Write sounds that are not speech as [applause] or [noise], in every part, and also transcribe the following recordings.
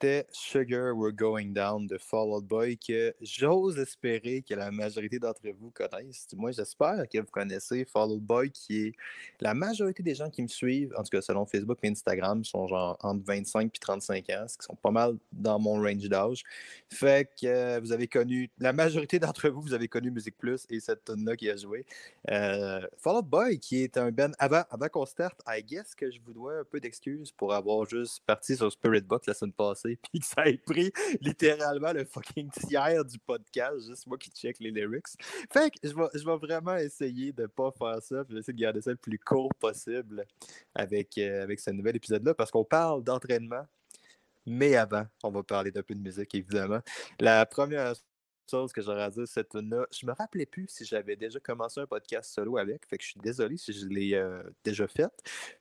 C'était Sugar We're Going Down de Fall Out Boy que j'ose espérer que la majorité d'entre vous connaissent. Moi, j'espère que vous connaissez Fall Out Boy qui est la majorité des gens qui me suivent, en tout cas selon Facebook et Instagram, sont genre entre 25 et 35 ans, ce qui sont pas mal dans mon range d'âge. Fait que vous avez connu, la majorité [laughs] d'entre vous, vous avez connu Musique Plus et cette tune là qui a joué. Euh, Fall Out Boy qui est un ben avant, avant qu'on starte, I guess que je vous dois un peu d'excuses pour avoir juste parti sur Spirit Box la semaine passée, [laughs] puis que ça ait pris littéralement le fucking tiers du podcast, juste moi qui check les lyrics. Fait que je vais, vraiment essayer de pas faire ça, puis essayer de garder ça le plus court possible avec, euh, avec ce nouvel épisode-là, parce qu'on parle d'entraînement, mais avant, on va parler d'un peu de musique, évidemment. La première chose que j'aurais à dire, cette là je me rappelais plus si j'avais déjà commencé un podcast solo avec, fait que je suis désolé si je l'ai euh, déjà fait.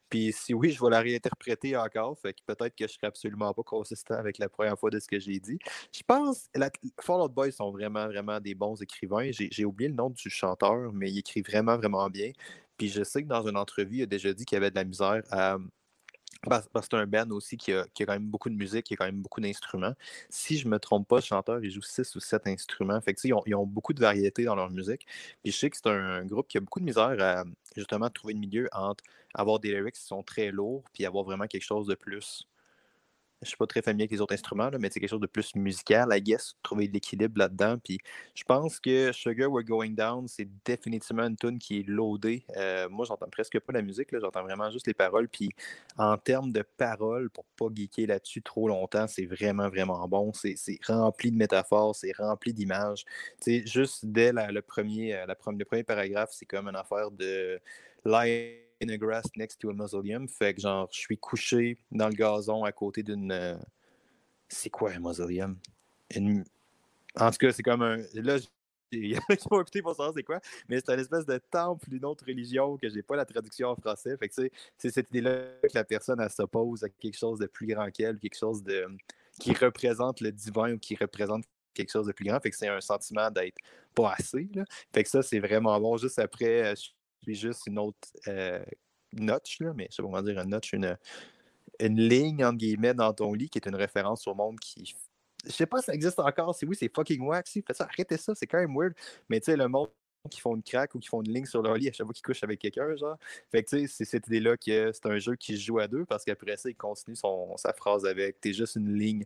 Puis si oui, je vais la réinterpréter encore, fait que peut-être que je serai absolument pas consistant avec la première fois de ce que j'ai dit. Je pense, la, Fall Out Boy sont vraiment, vraiment des bons écrivains. J'ai oublié le nom du chanteur, mais il écrit vraiment, vraiment bien. Puis je sais que dans une entrevue, il a déjà dit qu'il avait de la misère à c'est un band aussi qui a, quand même beaucoup de musique, qui a quand même beaucoup d'instruments. Si je ne me trompe pas, le chanteur, il joue six ou sept instruments. Fait que, ils, ont, ils ont beaucoup de variété dans leur musique. Puis je sais que c'est un, groupe qui a beaucoup de misère à justement trouver le milieu entre avoir des lyrics qui sont très lourds puis avoir vraiment quelque chose de plus je suis pas très familier avec les autres instruments, mais c'est quelque chose de plus musical, I guess, trouver de l'équilibre là-dedans. Puis je pense que Sugar We're Going Down, c'est définitivement une tune qui est loadée. Euh, moi, j'entends presque pas la musique, j'entends vraiment juste les paroles. Puis en termes de paroles, pour pas geeker là-dessus trop longtemps, c'est vraiment, vraiment bon. C'est rempli de métaphores, c'est rempli d'images. Juste dès le, premier, euh, le premier paragraphe, c'est comme une affaire de live in a grass next to a mausoleum. Fait que genre, je suis couché dans le gazon à côté d'une. Euh, c'est quoi un mausoleum? En tout cas, c'est comme un. Là, [laughs] il y en a qui vont écouter pour savoir c'est quoi, mais c'est une espèce de temple d'une autre religion que j'ai pas la traduction en français. Fait que c'est cette idée-là que la personne s'oppose à quelque chose de plus grand qu'elle, quelque chose de qui représente le divin ou qui représente quelque chose de plus grand. Fait que c'est un sentiment d'être pas assez. Fait que ça, c'est vraiment bon. Juste après, euh, puis juste une autre euh, notch, là, mais c'est comment dire une notch, une, une ligne entre guillemets dans ton lit qui est une référence au monde qui. Je sais pas si ça existe encore, si oui, c'est fucking waxy. Faites ça, arrêtez ça, c'est quand même weird. Mais tu sais, le monde qui font une craque ou qui font une ligne sur leur lit à chaque fois qu'ils couchent avec quelqu'un, genre. Fait que, tu sais, c'est cette idée-là que c'est un jeu qui se joue à deux parce qu'après ça, il continue son, sa phrase avec T'es juste une ligne.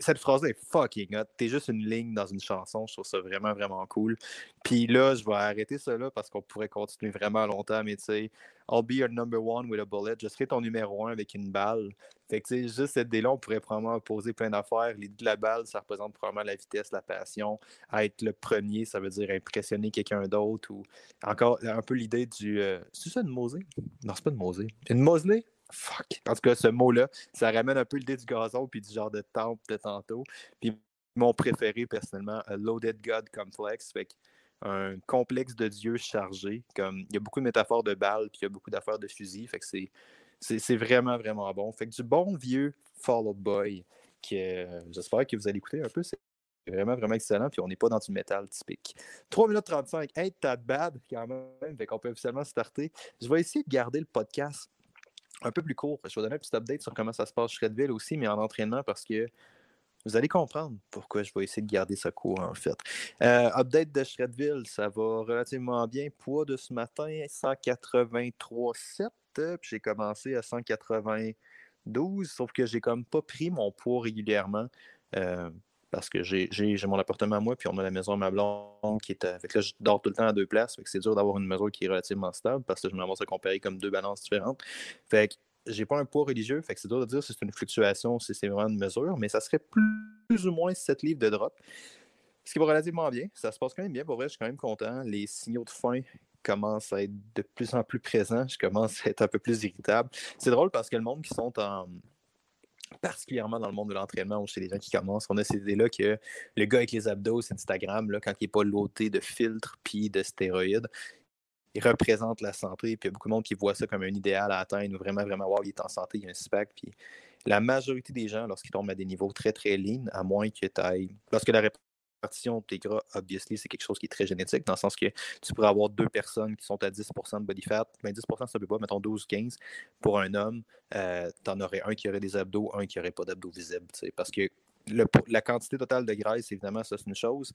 Cette phrase-là est fucking hot. T'es juste une ligne dans une chanson. Je trouve ça vraiment, vraiment cool. Puis là, je vais arrêter ça là parce qu'on pourrait continuer vraiment longtemps, mais tu sais, I'll be your number one with a bullet. Je serai ton numéro un avec une balle. Fait que, juste cette idée-là, on pourrait probablement poser plein d'affaires. L'idée de la balle, ça représente probablement la vitesse, la passion. être le premier, ça veut dire impressionner quelqu'un d'autre. Ou encore, un peu l'idée du. Euh, c'est ça une Mosée? Non, c'est pas une Mosée. Une Mosley? Fuck. En tout cas, ce mot-là, ça ramène un peu l'idée du gazon puis du genre de temple de tantôt. Puis mon préféré, personnellement, Loaded God Complex. Fait que un complexe de dieux chargé. Comme, il y a beaucoup de métaphores de balles, puis il y a beaucoup d'affaires de fusils. Fait que c'est, vraiment, vraiment bon. Fait que du bon vieux Fall Out Boy, que j'espère que vous allez écouter un peu. C'est vraiment, vraiment excellent. Puis on n'est pas dans du métal typique. 3 minutes 35. Hey, t'as bad quand même. Fait qu'on peut officiellement starter. Je vais essayer de garder le podcast un peu plus court. Je vais donner un petit update sur comment ça se passe chez Redville aussi, mais en entraînement parce que vous allez comprendre pourquoi je vais essayer de garder ça court, en fait. Euh, update de Shredville, ça va relativement bien. Poids de ce matin, 183,7. Puis j'ai commencé à 192, sauf que j'ai comme pas pris mon poids régulièrement. Euh, parce que j'ai mon appartement à moi, puis on a la maison à ma blonde qui est. Avec là, je dors tout le temps à deux places. C'est dur d'avoir une maison qui est relativement stable parce que je me ramasse à comparer comme deux balances différentes. Fait que j'ai pas un poids religieux, fait que c'est dur de dire si c'est une fluctuation, si c'est vraiment une mesure, mais ça serait plus, ou moins 7 livres de drop. Ce qui va relativement bien. Ça se passe quand même bien. Pour vrai, je suis quand même content. Les signaux de faim commencent à être de plus en plus présents. Je commence à être un peu plus irritable. C'est drôle parce que le monde qui sont en. particulièrement dans le monde de l'entraînement ou chez les gens qui commencent, on a cette idée-là que le gars avec les abdos, Instagram, là, quand il n'est pas loté de filtres puis de stéroïdes, il représente la santé. Puis il y a beaucoup de monde qui voit ça comme un idéal à atteindre, vraiment, vraiment, wow, il est en santé, il y a un SPAC. Puis la majorité des gens, lorsqu'ils tombent à des niveaux très, très lean, à moins que tu ailles. Lorsque la répartition de tes gras, obviously, c'est quelque chose qui est très génétique, dans le sens que tu pourrais avoir deux personnes qui sont à 10% de body fat, ben 10% ça ne peut pas, mettons 12-15% pour un homme, euh, tu en aurais un qui aurait des abdos, un qui n'aurait pas d'abdos visibles, parce que la quantité totale de graisse, évidemment, ça c'est une chose,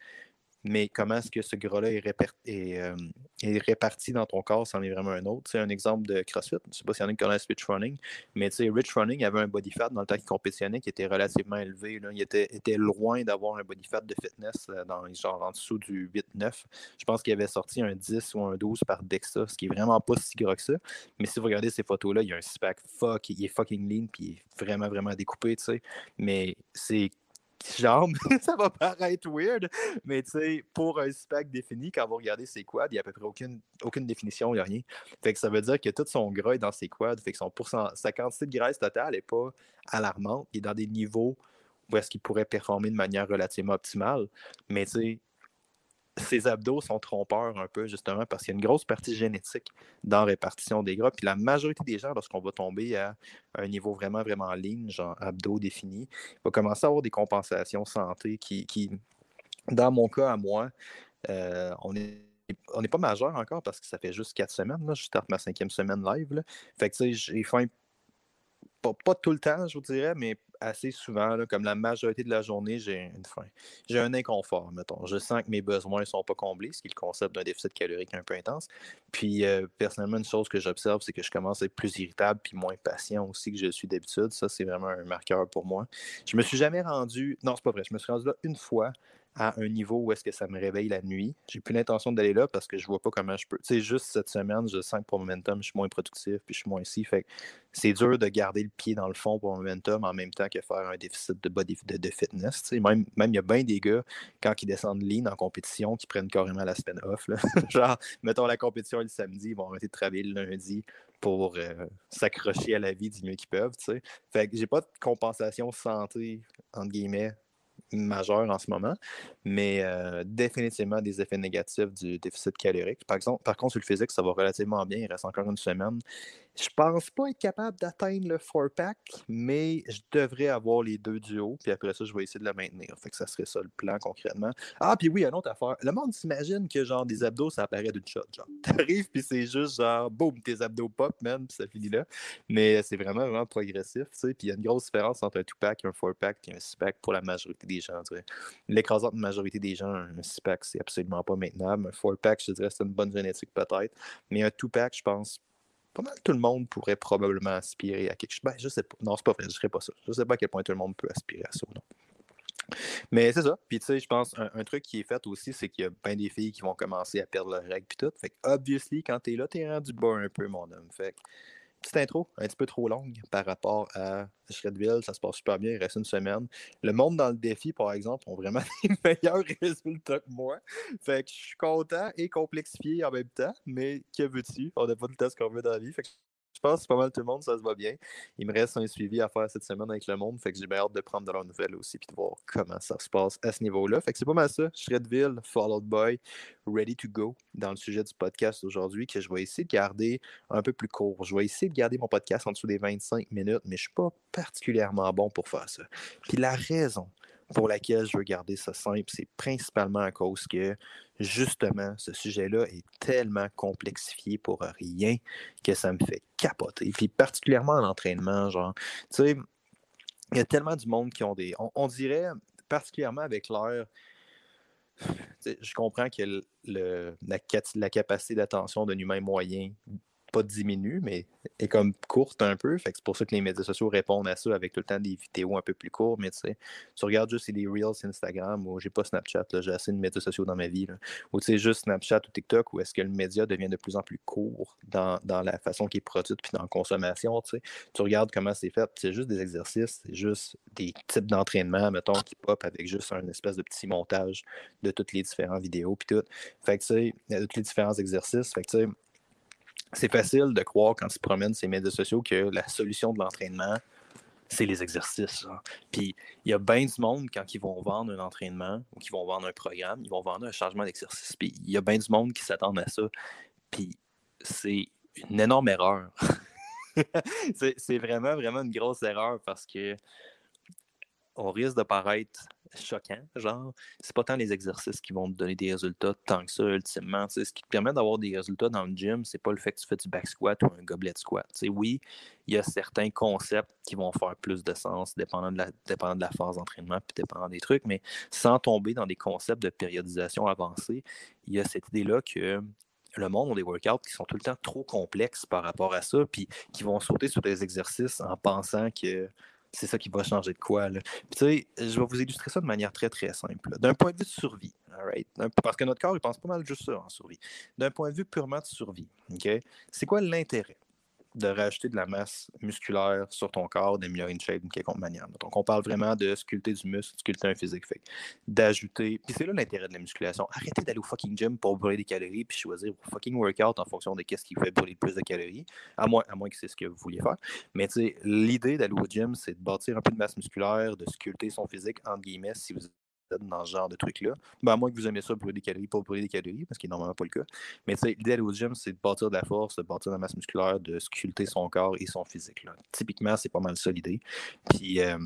mais comment est-ce que ce gras-là euh, est, réparti dans ton corps, c'en est vraiment un autre. C'est un exemple de CrossFit. Je ne sais pas s'il y en a qui connaissent Rich Running, mais Rich Running avait un body fat dans le temps qu'il compétitionnait qui était relativement élevé. Il était, loin d'avoir un body fat de fitness euh, en dessous du 8-9. Je pense qu'il avait sorti un 10 ou un 12 par DEXA, ce qui est vraiment pas si gras que ça. Mais si vous regardez ces photos-là, il y a un six-pack fuck, il est fucking lean, puis il est vraiment, vraiment découpé, tu sais. Mais c'est jambes, [laughs] ça va paraître weird, mais tu sais, pour un spec défini, quand vous regardez ses quads, il n'y a à peu près aucune, aucune définition, il n'y a rien. Fait que ça veut dire que tout son gras est dans ses quads, fait que son sa quantité de graisse totale n'est pas alarmante, il est dans des niveaux où est-ce qu'il pourrait performer de manière relativement optimale, mais tu sais, ces abdos sont trompeurs un peu, justement, parce qu'il y a une grosse partie génétique dans la répartition des gras. Puis la majorité des gens, lorsqu'on va tomber à un niveau vraiment, vraiment lean, genre abdos définis, va commencer à avoir des compensations santé qui, dans mon cas, à moi, euh, on est on n'est pas majeur encore parce que ça fait juste quatre semaines. Là. Je starte ma cinquième semaine live. Fait que tu sais, j'ai faim pas, tout le temps, je vous dirais, mais assez souvent, comme la majorité de la journée, j'ai une faim. J'ai un inconfort, mettons. Je sens que mes besoins ne sont pas comblés, ce qui est le concept d'un déficit calorique un peu intense. Puis, euh, personnellement, une chose que j'observe, c'est que je commence à être plus irritable puis moins patient aussi que je suis d'habitude. Ça, c'est vraiment un marqueur pour moi. Je me suis jamais rendu. Non, c'est pas vrai. Je me suis rendu là une fois à un niveau où est-ce que ça me réveille la nuit. J'ai plus l'intention d'aller là parce que je vois pas comment je peux. Tu sais, juste cette semaine, je sens que pour momentum, je suis moins productif, puis je suis moins ici. Fait c'est dur de garder le pied dans le fond pour momentum en même temps que faire un déficit de body de, fitness. Tu sais, même, même il y a bien des gars, quand ils descendent lean en compétition, qui prennent carrément la semaine off. [laughs] Genre, mettons la compétition le samedi, ils vont arrêter de travailler le lundi pour euh, s'accrocher à la vie du mieux qu'ils peuvent. Tu sais. Fait que j'ai pas de compensation santé, entre guillemets, majeur en ce moment, mais euh, définitivement des effets négatifs du déficit calorique. Par exemple, par contre, sur le physique, ça va relativement bien. Il reste encore une semaine. Je pense pas être capable d'atteindre le 4-pack, mais je devrais avoir les deux du haut, puis après ça, je vais essayer de le maintenir. Fait que ça serait ça le plan concrètement. Ah, puis oui, une autre affaire. Le monde s'imagine que genre des abdos, ça apparaît d'une shot. Genre, [laughs] t'arrives, puis c'est juste genre, boum, tes abdos pop, man, puis ça finit là. Mais c'est vraiment, vraiment progressif, tu sais. Puis il y a une grosse différence entre un 2-pack, un 4-pack, puis un 6-pack pour la majorité des gens. L'écrasante majorité des gens, un 6-pack, c'est absolument pas maintenable. Un 4-pack, je dirais, c'est une bonne génétique peut-être. Mais un 2-pack, je pense, pas mal tout le monde pourrait probablement aspirer à quelque chose. Ben, je sais pas. Non, c'est pas vrai, je ne serais pas ça. Je sais pas à quel point tout le monde peut aspirer à ça ou non. Mais c'est ça. Puis tu sais, je pense un, truc qui est fait aussi, c'est qu'il y a plein des filles qui vont commencer à perdre leurs règles puis tout. Fait que obviously, quand t'es là, t'es rendu bas un peu, mon homme. Fait que petite intro un petit peu trop longue par rapport à Shredville. Ça se passe super bien. Il reste une semaine. Le monde dans le défi, par exemple, ont vraiment [laughs] des meilleurs résultats que moi. Fait que je suis content et complexifié en même temps. Mais que veux-tu? On n'a pas le test qu'on veut dans la vie. Fait que pense pas mal tout le monde, ça se va bien. Il me reste un suivi à faire cette semaine avec le monde, fait que j'ai bien hâte de prendre de leurs nouvelles aussi puis de voir comment ça se passe à ce niveau-là. Fait que c'est pas mal ça. Shredville, Followed by, Ready to Go dans le sujet du podcast aujourd'hui que je vais essayer de garder un peu plus court. Je vais essayer de garder mon podcast en dessous des 25 minutes, mais je suis pas particulièrement bon pour faire ça. Puis la raison pour laquelle je veux garder ça simple, c'est principalement à cause que, justement, ce sujet-là est tellement complexifié pour rien que ça me fait capoter. Puis particulièrement en entraînement, genre, tu sais, il y a tellement du monde qui ont des... On, dirait, particulièrement avec l'heure, je comprends que la, la, capacité d'attention d'un humain moyen pas diminue, mais est comme courte un peu. Fait que c'est pour ça que les médias sociaux répondent à ça avec tout le temps des vidéos un peu plus courtes. Mais tu sais, tu regardes juste les Reels Instagram ou j'ai pas Snapchat, j'ai assez de médias sociaux dans ma vie. Ou tu sais, juste Snapchat ou TikTok, où est-ce que le média devient de plus en plus court dans, la façon qu'il est produit puis dans la consommation. Tu, sais. tu regardes comment c'est fait, c'est juste des exercices, c'est juste des types d'entraînement, mettons, qui pop avec juste un espèce de petit montage de toutes les différentes vidéos puis tout. Fait que tu sais, tous les différents exercices. Fait que tu sais, c'est facile de croire quand tu promènes ces médias sociaux que la solution de l'entraînement, c'est les exercices. Puis il y a bien du monde, quand ils vont vendre un entraînement ou qu'ils vont vendre un programme, ils vont vendre un changement d'exercice. Puis il y a bien du monde qui s'attendent à ça. Puis c'est une énorme erreur. [laughs] c'est vraiment, vraiment une grosse erreur parce que on risque de paraître choquant. Genre, c'est pas tant les exercices qui vont te donner des résultats tant que ça, ultimement. ce qui te permet d'avoir des résultats dans le gym, c'est pas le fait que tu fais du back squat ou un goblet squat. oui, il y a certains concepts qui vont faire plus de sens dépendant de la, dépendant de la phase d'entraînement puis dépendant des trucs, mais sans tomber dans des concepts de périodisation avancée, il y a cette idée-là que le monde a des workouts qui sont tout le temps trop complexes par rapport à ça, puis qui vont sauter sur des exercices en pensant que c'est ça qui va changer de quoi. Là. Puis, tu sais, je vais vous illustrer ça de manière très, très simple. D'un point de vue de survie, parce que notre corps, il pense pas mal juste ça en survie. D'un point de vue purement de survie, c'est quoi l'intérêt? De rajouter de la masse musculaire sur ton corps, d'améliorer une shape d'une quelconque manière. Donc, on parle vraiment de sculpter du muscle, sculpter un physique. Fait d'ajouter. Puis c'est là l'intérêt de la musculation. Arrêtez d'aller au fucking gym pour brûler des calories, puis choisir vos fucking workout en fonction de qu'est-ce qui fait brûler le plus de calories, à moins, à moins que c'est ce que vous vouliez faire. Mais tu sais, l'idée d'aller au gym, c'est de bâtir un peu de masse musculaire, de sculpter son physique, entre guillemets, si vous dans ce genre de truc-là. Ben, à moins que vous aimez ça brûler des calories, pas brûler des calories, parce qu'il n'est normalement pas le cas. Mais l'idée au gym, c'est de bâtir de la force, de bâtir de la masse musculaire, de sculpter son corps et son physique. Là. Typiquement, c'est pas mal ça l'idée. Puis, euh,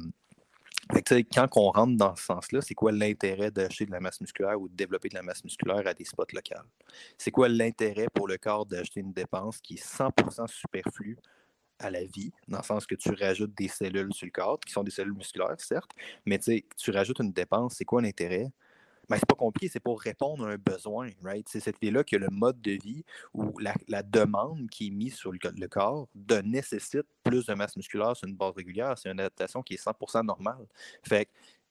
quand on rentre dans ce sens-là, c'est quoi l'intérêt d'acheter de la masse musculaire ou de développer de la masse musculaire à des spots locaux? C'est quoi l'intérêt pour le corps d'acheter une dépense qui est 100% superflue à la vie, dans le sens que tu rajoutes des cellules sur le corps, qui sont des cellules musculaires, certes, mais tu rajoutes une dépense, c'est quoi l'intérêt? Ben, c'est pas compliqué, c'est pour répondre à un besoin, right? C'est cette idée-là que le mode de vie ou la, demande qui est mise sur le, corps de nécessite plus de masse musculaire sur une base régulière. C'est une adaptation qui est 100% normale. Fait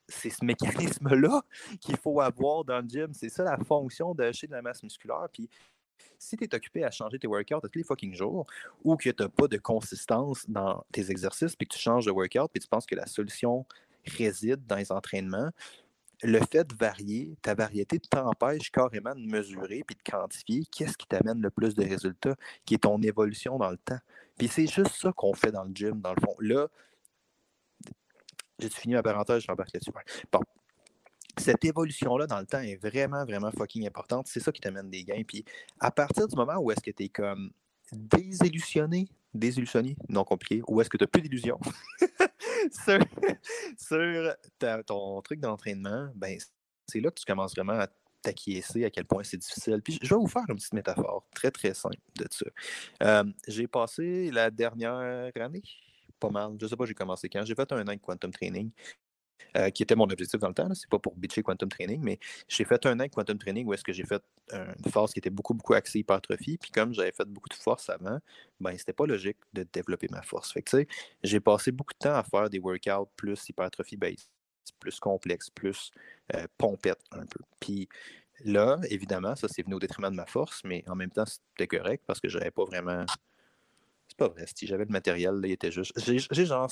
c'est ce mécanisme-là [laughs] qu'il faut avoir dans le gym. C'est ça la fonction d'acheter de la masse musculaire. Puis si tu es occupé à changer tes workouts tous les fucking jours ou que tu n'as pas de consistance dans tes exercices puis que tu changes de workout puis tu penses que la solution réside dans les entraînements, le fait de varier, ta variété t'empêche carrément de mesurer puis de quantifier qu'est-ce qui t'amène le plus de résultats, qui est ton évolution dans le temps. Puis c'est juste ça qu'on fait dans le gym, dans le fond. Là, j'ai fini ma parenthèse, j'embarque là-dessus. Bon, cette évolution-là dans le temps est vraiment, vraiment fucking importante. C'est ça qui t'amène des gains. Puis à partir du moment où est-ce que tu es comme désillusionné, désillusionné, non compliqué, ou est-ce que tu n'as plus d'illusions [laughs] sur, ton truc d'entraînement, ben, c'est là que tu commences vraiment à t'acquiescer à quel point c'est difficile. Puis je vais vous faire une petite métaphore très, très simple de ça. Euh, j'ai passé la dernière année, pas mal, je sais pas, j'ai commencé quand. J'ai fait un an de quantum training. Euh, qui était mon objectif dans le temps. C'est pas pour bitcher Quantum Training, mais j'ai fait un an Quantum Training où est-ce que j'ai fait une force qui était beaucoup, beaucoup axée hypertrophie. Puis comme j'avais fait beaucoup de force avant, ben c'était pas logique de développer ma force. Fait que j'ai passé beaucoup de temps à faire des workouts plus hypertrophie base, plus complexe, plus euh, pompette un peu. Puis là, évidemment, ça c'est venu au détriment de ma force, mais en même temps, c'était correct parce que j'avais pas vraiment. C'est pas vrai, si j'avais le matériel, là, il était juste. J'ai genre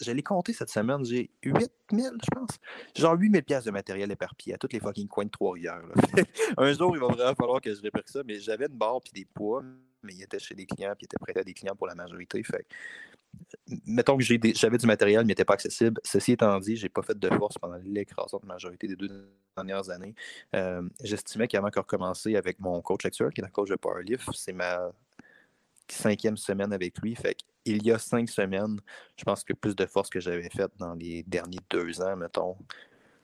je l'ai compté cette semaine, j'ai 8000, je pense. Genre 8000 pièces de matériel éparpillé à toutes les fucking coins de Trois-Rivières. [laughs] un jour, il va vraiment falloir que je réperque ça, mais j'avais une barre puis des poids, mais il était chez des clients, puis il était prêt à des clients pour la majorité. Fait mettons que j'avais du matériel, mais il n'était pas accessible. Ceci étant dit, j'ai pas fait de force pendant l'écrasante majorité des deux dernières années. Euh, j'estimais qu'avant de recommencer avec mon coach actuel, qui est un coach de powerlift, c'est ma cinquième semaine avec lui. Fait il y a cinq semaines, je pense que plus de force que j'avais faite dans les derniers deux ans, mettons.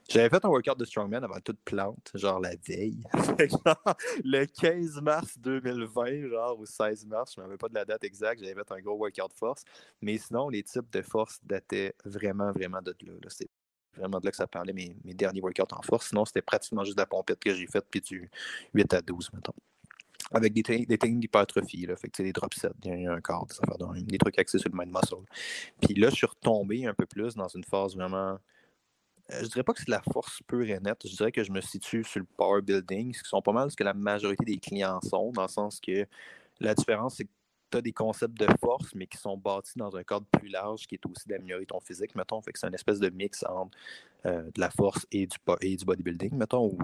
J'avais fait un workout de Strongman avant toute plante, genre la veille. [laughs] le 15 mars 2020, genre, ou 16 mars, je ne me pas de la date exacte, j'avais fait un gros workout de force. Mais sinon, les types de force dataient vraiment, vraiment de là. C'est vraiment de là que ça parlait mes, mes derniers workouts en force. Sinon, c'était pratiquement juste de la pompette que j'ai faite, puis du 8 à 12, mettons avec des, techniques d'hypertrophie, fait que des drop sets, des, un corps, des, des trucs axés sur le mind muscle. Puis là, je suis retombé un peu plus dans une phase vraiment. Euh, je dirais pas que c'est de la force pure et nette, je dirais que je me situe sur le power building, ce qui sont pas mal ce que la majorité des clients sont, dans le sens que la différence, c'est que tu as des concepts de force, mais qui sont bâtis dans un cadre plus large qui est aussi d'améliorer ton physique, mettons. Fait que c'est une espèce de mix entre euh, de la force et du, et du bodybuilding, mettons, ou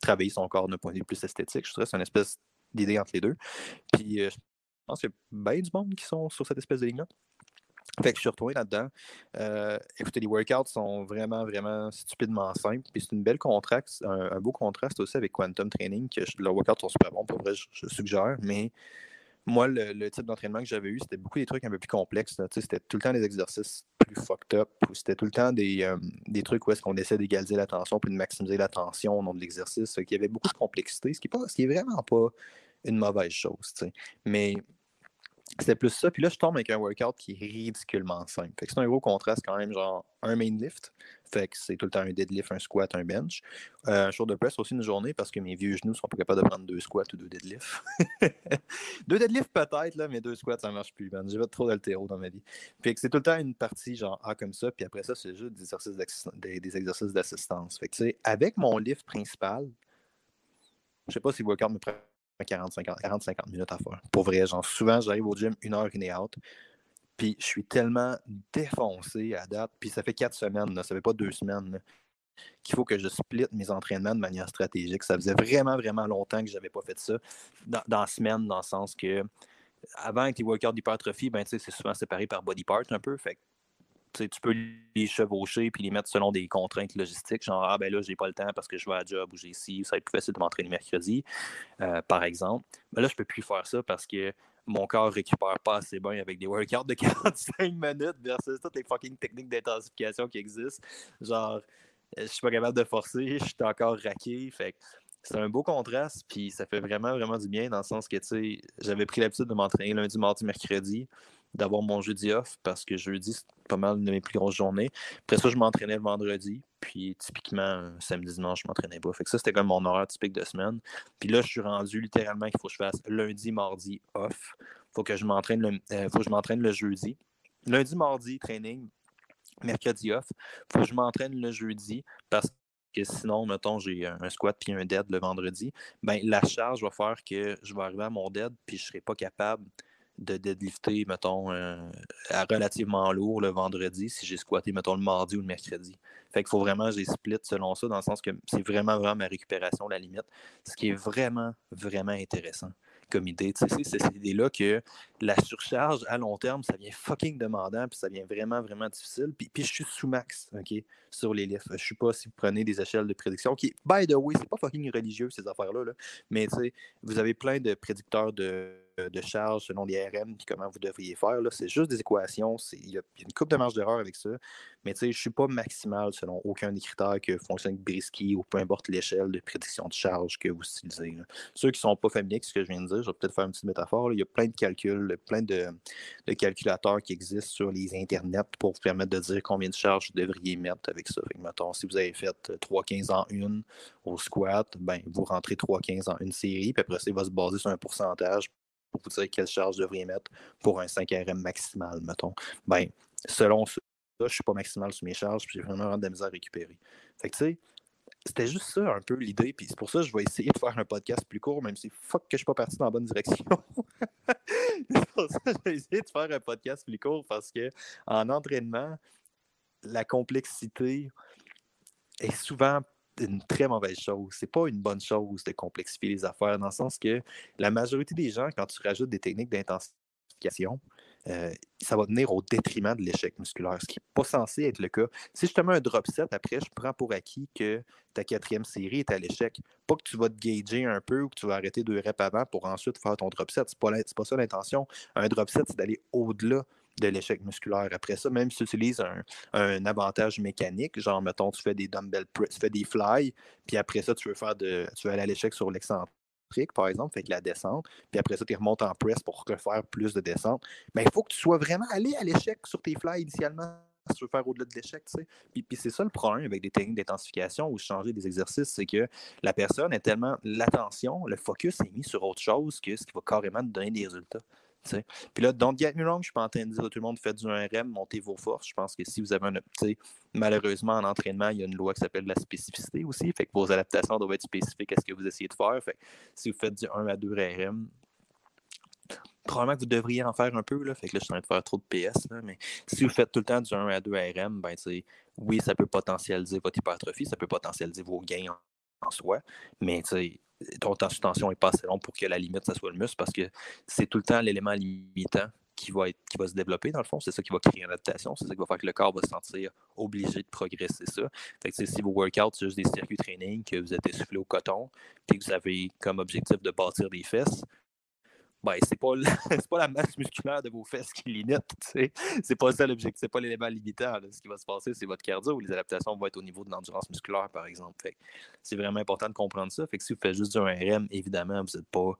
travailler son corps d'un point de vue plus esthétique. Je dirais que c'est une espèce d'idée entre les deux. Puis euh, je pense qu'il y a bien du monde qui sont sur cette espèce de ligne-là. Fait que je suis retourné là-dedans. Euh, écoutez, les workouts sont vraiment, vraiment stupidement simples. Puis c'est une belle contraste, un, beau contraste aussi avec Quantum Training, que leurs workouts sont super bons, pour vrai, je, suggère. Mais moi, le, type d'entraînement que j'avais eu, c'était beaucoup des trucs un peu plus complexes. C'était tout le temps des exercices plus fucked up, où c'était tout le temps des, euh, des trucs où est-ce qu'on essaie d'égaliser la tension puis de maximiser la tension au nom de l'exercice. Il avait beaucoup de complexité, ce qui n'est ce vraiment pas une mauvaise chose. Mais c'était plus ça. Puis là, je tombe avec un workout qui est ridiculement simple. Fait que c'est un gros contraste quand même, genre un main lift. Fait que c'est tout le temps un deadlift, un squat, un bench. Euh, un shoulder press aussi une journée parce que mes vieux genoux sont pas capables de prendre deux squats ou deux deadlifts. [laughs] deux deadlifts peut-être, là, mais deux squats, ça marche plus, man. J'ai pas trop d'altéro dans ma vie. Fait que c'est tout le temps une partie genre A comme ça, puis après ça, c'est juste des exercices, des, exercices d'assistance. Fait que tu sais, avec mon lift principal, je sais pas si le workout me prend 40-50 minutes à faire. Pour vrai, genre, souvent, j'arrive au gym une heure in et out. Puis je suis tellement défoncé à date. Puis ça fait quatre semaines, ça fait pas deux semaines, qu'il faut que je split mes entraînements de manière stratégique. Ça faisait vraiment, vraiment longtemps que je n'avais pas fait ça dans, dans, la semaine, dans le sens que avant, avec les workouts d'hypertrophie, ben, c'est souvent séparé par body part un peu. Fait tu peux les chevaucher puis les mettre selon des contraintes logistiques, genre ah ben là, j'ai pas le temps parce que je vais à job ou j'ai ici, ça va être plus facile de m'entraîner mercredi, euh, par exemple. Mais là, je peux plus faire ça parce que mon corps récupère pas assez bien avec des workouts de [laughs] 45 minutes versus toutes les fucking techniques d'intensification qui existent. Genre, je suis pas capable de forcer, [laughs] je suis encore raqué. Fait c'est un beau contraste, puis ça fait vraiment, vraiment du bien dans le sens que, tu sais, j'avais pris l'habitude de m'entraîner lundi, mardi, mercredi d'avoir mon jeudi off parce que jeudi, c'est pas mal une de mes plus grosses journées. Après ça, je m'entraînais le vendredi. Puis typiquement, samedi, dimanche, je m'entraînais pas. Fait que ça, c'était comme mon horaire typique de semaine. Puis là, je suis rendu littéralement qu'il faut que je fasse lundi, mardi off. Faut que je m'entraîne euh, faut que je m'entraîne le jeudi. Lundi, mardi, training. Mercredi off. Faut que je m'entraîne le jeudi parce que sinon, mettons, j'ai un squat puis un dead le vendredi. Ben, la charge va faire que je vais arriver à mon dead puis je serai pas capable de deadlifter, mettons, euh, relativement lourd le vendredi si j'ai squatté, mettons, le mardi ou le mercredi. Fait qu'il faut vraiment j'ai split selon ça, dans le sens que c'est vraiment, vraiment ma récupération, la limite. Ce qui est vraiment, vraiment intéressant comme idée. C'est cette idée-là que la surcharge à long terme, ça vient fucking demandant, puis ça devient vraiment, vraiment difficile. Puis, puis je suis sous max, OK, sur les lifts. Je suis pas si vous prenez des échelles de prédiction, qui, by the way, c'est pas fucking religieux, ces affaires-là, là. mais vous avez plein de prédicteurs de de charge selon les RM puis comment vous devriez faire. C'est juste des équations. Il y, a une coupe de marge d'erreur avec ça. Mais je ne suis pas maximal selon aucun des critères que fonctionne Brisky ou peu importe l'échelle de prédiction de charge que vous utilisez. Ceux qui ne sont pas familiers avec ce que je viens de dire, je vais peut-être faire une petite métaphore. Il y a plein de calculs, plein de, calculateurs qui existent sur les internets pour vous permettre de dire combien de charges vous devriez mettre avec ça. mettons, si vous avez fait 3-15 en une au squat, ben, vous rentrez 3-15 en une série, puis après ça, il va se baser sur un pourcentage pour vous dire quelle charge je devrais mettre pour un 5RM maximal, mettons. Ben, selon ça, je ne suis pas maximal sur mes charges, puis j'ai vraiment de la misère à récupérer. Fait que tu sais, c'était juste ça un peu l'idée, puis c'est pour ça que je vais essayer de faire un podcast plus court, même si fuck que je suis pas parti dans la bonne direction. [laughs] c'est pour ça que je vais essayer de faire un podcast plus court parce que en entraînement, la complexité est souvent une très mauvaise chose. C'est pas une bonne chose de complexifier les affaires, dans le sens que la majorité des gens, quand tu rajoutes des techniques d'intensification, euh, ça va venir au détriment de l'échec musculaire, ce qui n'est pas censé être le cas. Si je te mets un drop set, après, je prends pour acquis que ta quatrième série est à l'échec. Pas que tu vas te gager un peu ou que tu vas arrêter deux reps avant pour ensuite faire ton drop set. Ce n'est pas, pas ça l'intention. Un drop set, c'est d'aller au-delà de l'échec musculaire. Après ça, même si tu utilises un, avantage mécanique, genre, mettons, tu fais des dumbbell press, tu fais des fly, puis après ça, tu veux faire de, tu veux aller à l'échec sur l'excentrique, par exemple, fait que la descente, puis après ça, tu remontes en press pour refaire plus de descente. Mais il faut que tu sois vraiment allé à l'échec sur tes fly initialement si tu veux faire au-delà de l'échec, tu sais. Puis, puis c'est ça le problème avec des techniques d'intensification ou changer des exercices, c'est que la personne est tellement. L'attention, le focus est mis sur autre chose que ce qui va carrément te donner des résultats. Puis là, don't get me wrong, je suis pas en train de dire à tout le monde faites du 1RM, montez vos forces. Je pense que si vous avez un. Malheureusement, en entraînement, il y a une loi qui s'appelle la spécificité aussi. Fait que vos adaptations doivent être spécifiques à ce que vous essayez de faire. Fait si vous faites du 1 à 2 RM, probablement que vous devriez en faire un peu. Là, fait que là, je suis en train de faire trop de PS. mais si vous faites tout le temps du 1 à 2 RM, ben, oui, ça peut potentialiser votre hypertrophie, ça peut potentialiser vos gains en soi. Mais ton temps sous tension n'est pas assez long pour que la limite, ça soit le muscle parce que c'est tout le temps l'élément limitant qui va, qui va se développer, dans le fond. C'est ça qui va créer une adaptation. C'est ça qui va faire que le corps va se sentir obligé de progresser ça. Si vos workouts, c'est juste des circuits training, que vous êtes essoufflé au coton, et que vous avez comme objectif de bâtir des fesses, ben, c'est pas, [laughs] pas la masse musculaire de vos fesses qui limite. C'est pas ça l'objectif, c'est pas l'élément limitant. Ce qui va se passer, c'est votre cardio. Les adaptations vont être au niveau de l'endurance musculaire, par exemple. C'est vraiment important de comprendre ça. Fait que si vous faites juste du RM, évidemment, vous n'êtes pas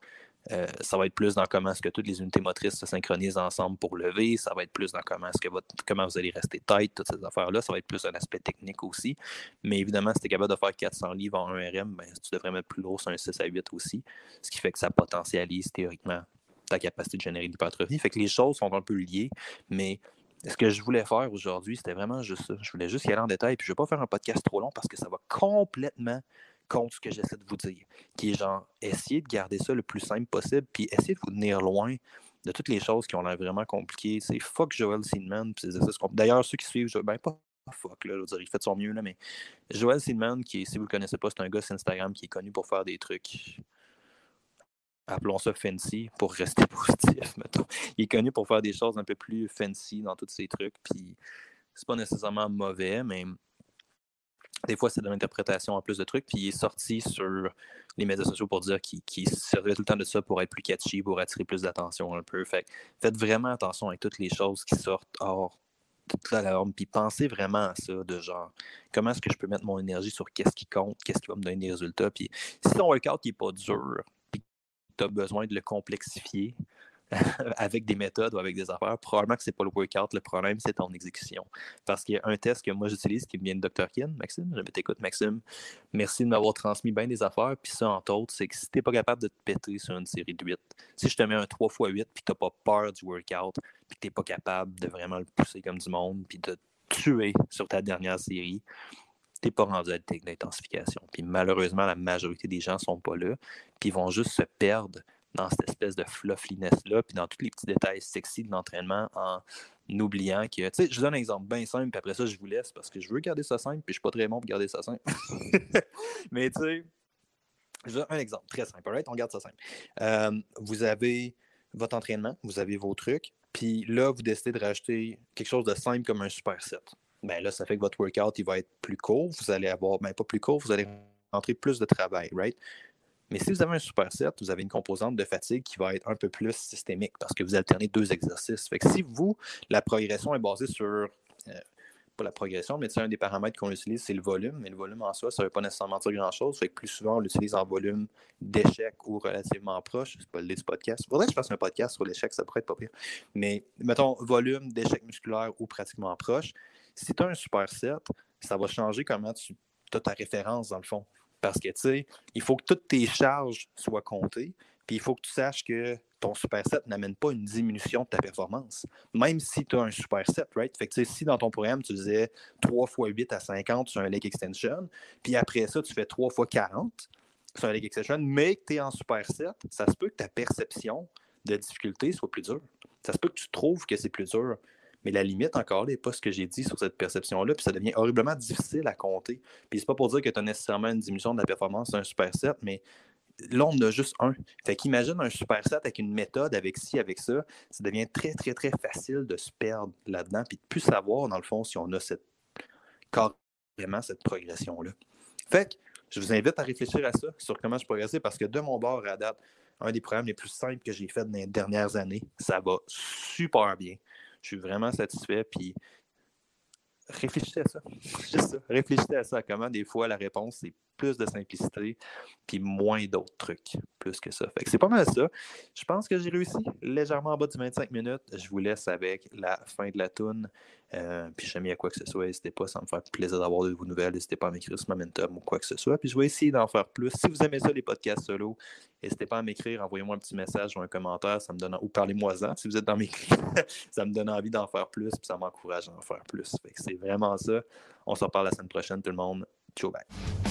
euh, ça va être plus dans comment est-ce que toutes les unités motrices se synchronisent ensemble pour lever. Ça va être plus dans comment est-ce que comment vous allez rester tight, toutes ces affaires-là. Ça va être plus un aspect technique aussi. Mais évidemment, si tu es capable de faire 400 livres en 1 RM, ben, tu devrais mettre plus lourd sur un 6 à 8 aussi. Ce qui fait que ça potentialise théoriquement ta capacité de générer l'hypertrophie. Fait que les choses sont un peu liées, mais ce que je voulais faire aujourd'hui, c'était vraiment juste ça. Je voulais juste y aller en détail, puis je ne vais pas faire un podcast trop long parce que ça va complètement contre ce que j'essaie de vous dire, qui est genre, essayez de garder ça le plus simple possible, puis essayez de vous tenir loin de toutes les choses qui ont l'air vraiment compliquées. C'est fuck Joel Seedman, D'ailleurs, ceux qui suivent, ben pas fuck, là, je veux dire, il fait de son mieux, là, mais Joel Seedman, qui, si vous le connaissez pas, c'est un gars sur Instagram qui est connu pour faire des trucs appelons ça fancy pour rester [laughs] positif, mettons. Il est connu pour faire des choses un peu plus fancy dans tous ces trucs, puis c'est pas nécessairement mauvais, mais des fois, c'est de l'interprétation en plus de trucs. Puis il est sorti sur les médias sociaux pour dire qu'il servait tout le temps de ça pour être plus catchy, pour attirer plus d'attention un peu. Fait faites vraiment attention avec toutes les choses qui sortent hors toute la norme. Puis pensez vraiment à ça, de genre, comment est-ce que je peux mettre mon énergie sur qu'est-ce qui compte, qu'est-ce qui va me donner des résultats. Puis si ton workout n'est pas dur, puis tu as besoin de le complexifier, [laughs] avec des méthodes ou avec des affaires, probablement que ce n'est pas le workout. Le problème, c'est ton exécution. Parce qu'il y a un test que moi j'utilise qui vient de Dr. Kin, Maxime. Je t'écoute, Maxime. Merci de m'avoir transmis bien des affaires. Puis ça, entre autres, c'est que si tu n'es pas capable de te péter sur une série de 8, si je te mets un 3x8 puis tu n'as pas peur du workout, puis tu n'es pas capable de vraiment le pousser comme du monde, puis de tuer sur ta dernière série, tu n'es pas rendu à la technique d'intensification. Puis malheureusement, la majorité des gens sont pas là, puis ils vont juste se perdre dans cette espèce de fluffiness-là, puis dans tous les petits détails sexy de l'entraînement en oubliant que, tu sais, je vous donne un exemple bien simple, puis après ça, je vous laisse parce que je veux garder ça simple, puis je suis pas très bon pour garder ça simple. [laughs] Mais tu sais, je vous donne un exemple très simple, right? On garde ça simple. Euh, vous avez votre entraînement, vous avez vos trucs, puis là, vous décidez de rajouter quelque chose de simple comme un super set. Ben là, ça fait que votre workout, il va être plus court, vous allez avoir, ben pas plus court, vous allez rentrer plus de travail, right? Mais si vous avez un superset, vous avez une composante de fatigue qui va être un peu plus systémique parce que vous alternez deux exercices. Fait que si vous, la progression est basée sur, euh, pas la progression, mais un des paramètres qu'on utilise, c'est le volume. Mais le volume en soi, ça ne veut pas nécessairement dire grand-chose. Fait que plus souvent, on l'utilise en volume d'échec ou relativement proche. C'est pas le du podcast. Faudrait que je fasse un podcast sur l'échec, ça pourrait être pas pire. Mais mettons, volume d'échec musculaire ou pratiquement proche. Si tu as un superset, ça va changer comment tu as ta référence dans le fond. Parce que, tu sais, il faut que toutes tes charges soient comptées, puis il faut que tu saches que ton superset n'amène pas une diminution de ta performance. Même si tu as un superset, right? Fait que, si dans ton programme, tu faisais 3 x 8 à 50 sur un leg extension, puis après ça, tu fais 3 x 40 sur un leg extension, mais que tu es en superset, ça se peut que ta perception de difficulté soit plus dure. Ça se peut que tu trouves que c'est plus dur. Mais la limite, encore n'est pas ce que j'ai dit sur cette perception-là, puis ça devient horriblement difficile à compter. Puis c'est pas pour dire que tu as nécessairement une diminution de la performance d'un superset, mais là, on a juste un. Fait qu'imagine un superset avec une méthode, avec ci, avec ça, ça devient très, très, très facile de se perdre là-dedans, puis de plus savoir, dans le fond, si on a cette carrément cette progression-là. Fait que je vous invite à réfléchir à ça, sur comment je progresser, parce que de mon bord à date, un des programmes les plus simples que j'ai fait dans les dernières années, ça va super bien. Je suis vraiment satisfait. Puis réfléchissez à ça. Juste ça. Réfléchissez à ça. Comment des fois la réponse, c'est plus de simplicité, puis moins d'autres trucs, plus que ça. Fait que c'est pas mal ça. Je pense que j'ai réussi légèrement en bas du 25 minutes. Je vous laisse avec la fin de la toune. Euh, puis jamais a quoi que ce soit, n'hésitez pas, ça me faire plaisir d'avoir de vos nouvelles. N'hésitez pas à m'écrire sur Momentum ou quoi que ce soit. Puis je vais essayer d'en faire plus. Si vous aimez ça, les podcasts solo, n'hésitez pas à m'écrire, envoyez-moi un petit message ou un commentaire, ça me donne ou parlez-moi-en si vous êtes dans mes clips. [laughs] ça me donne envie d'en faire plus, puis ça m'encourage à en faire plus. c'est vraiment ça. On se reparle la semaine prochaine, tout le monde. Ciao, bye.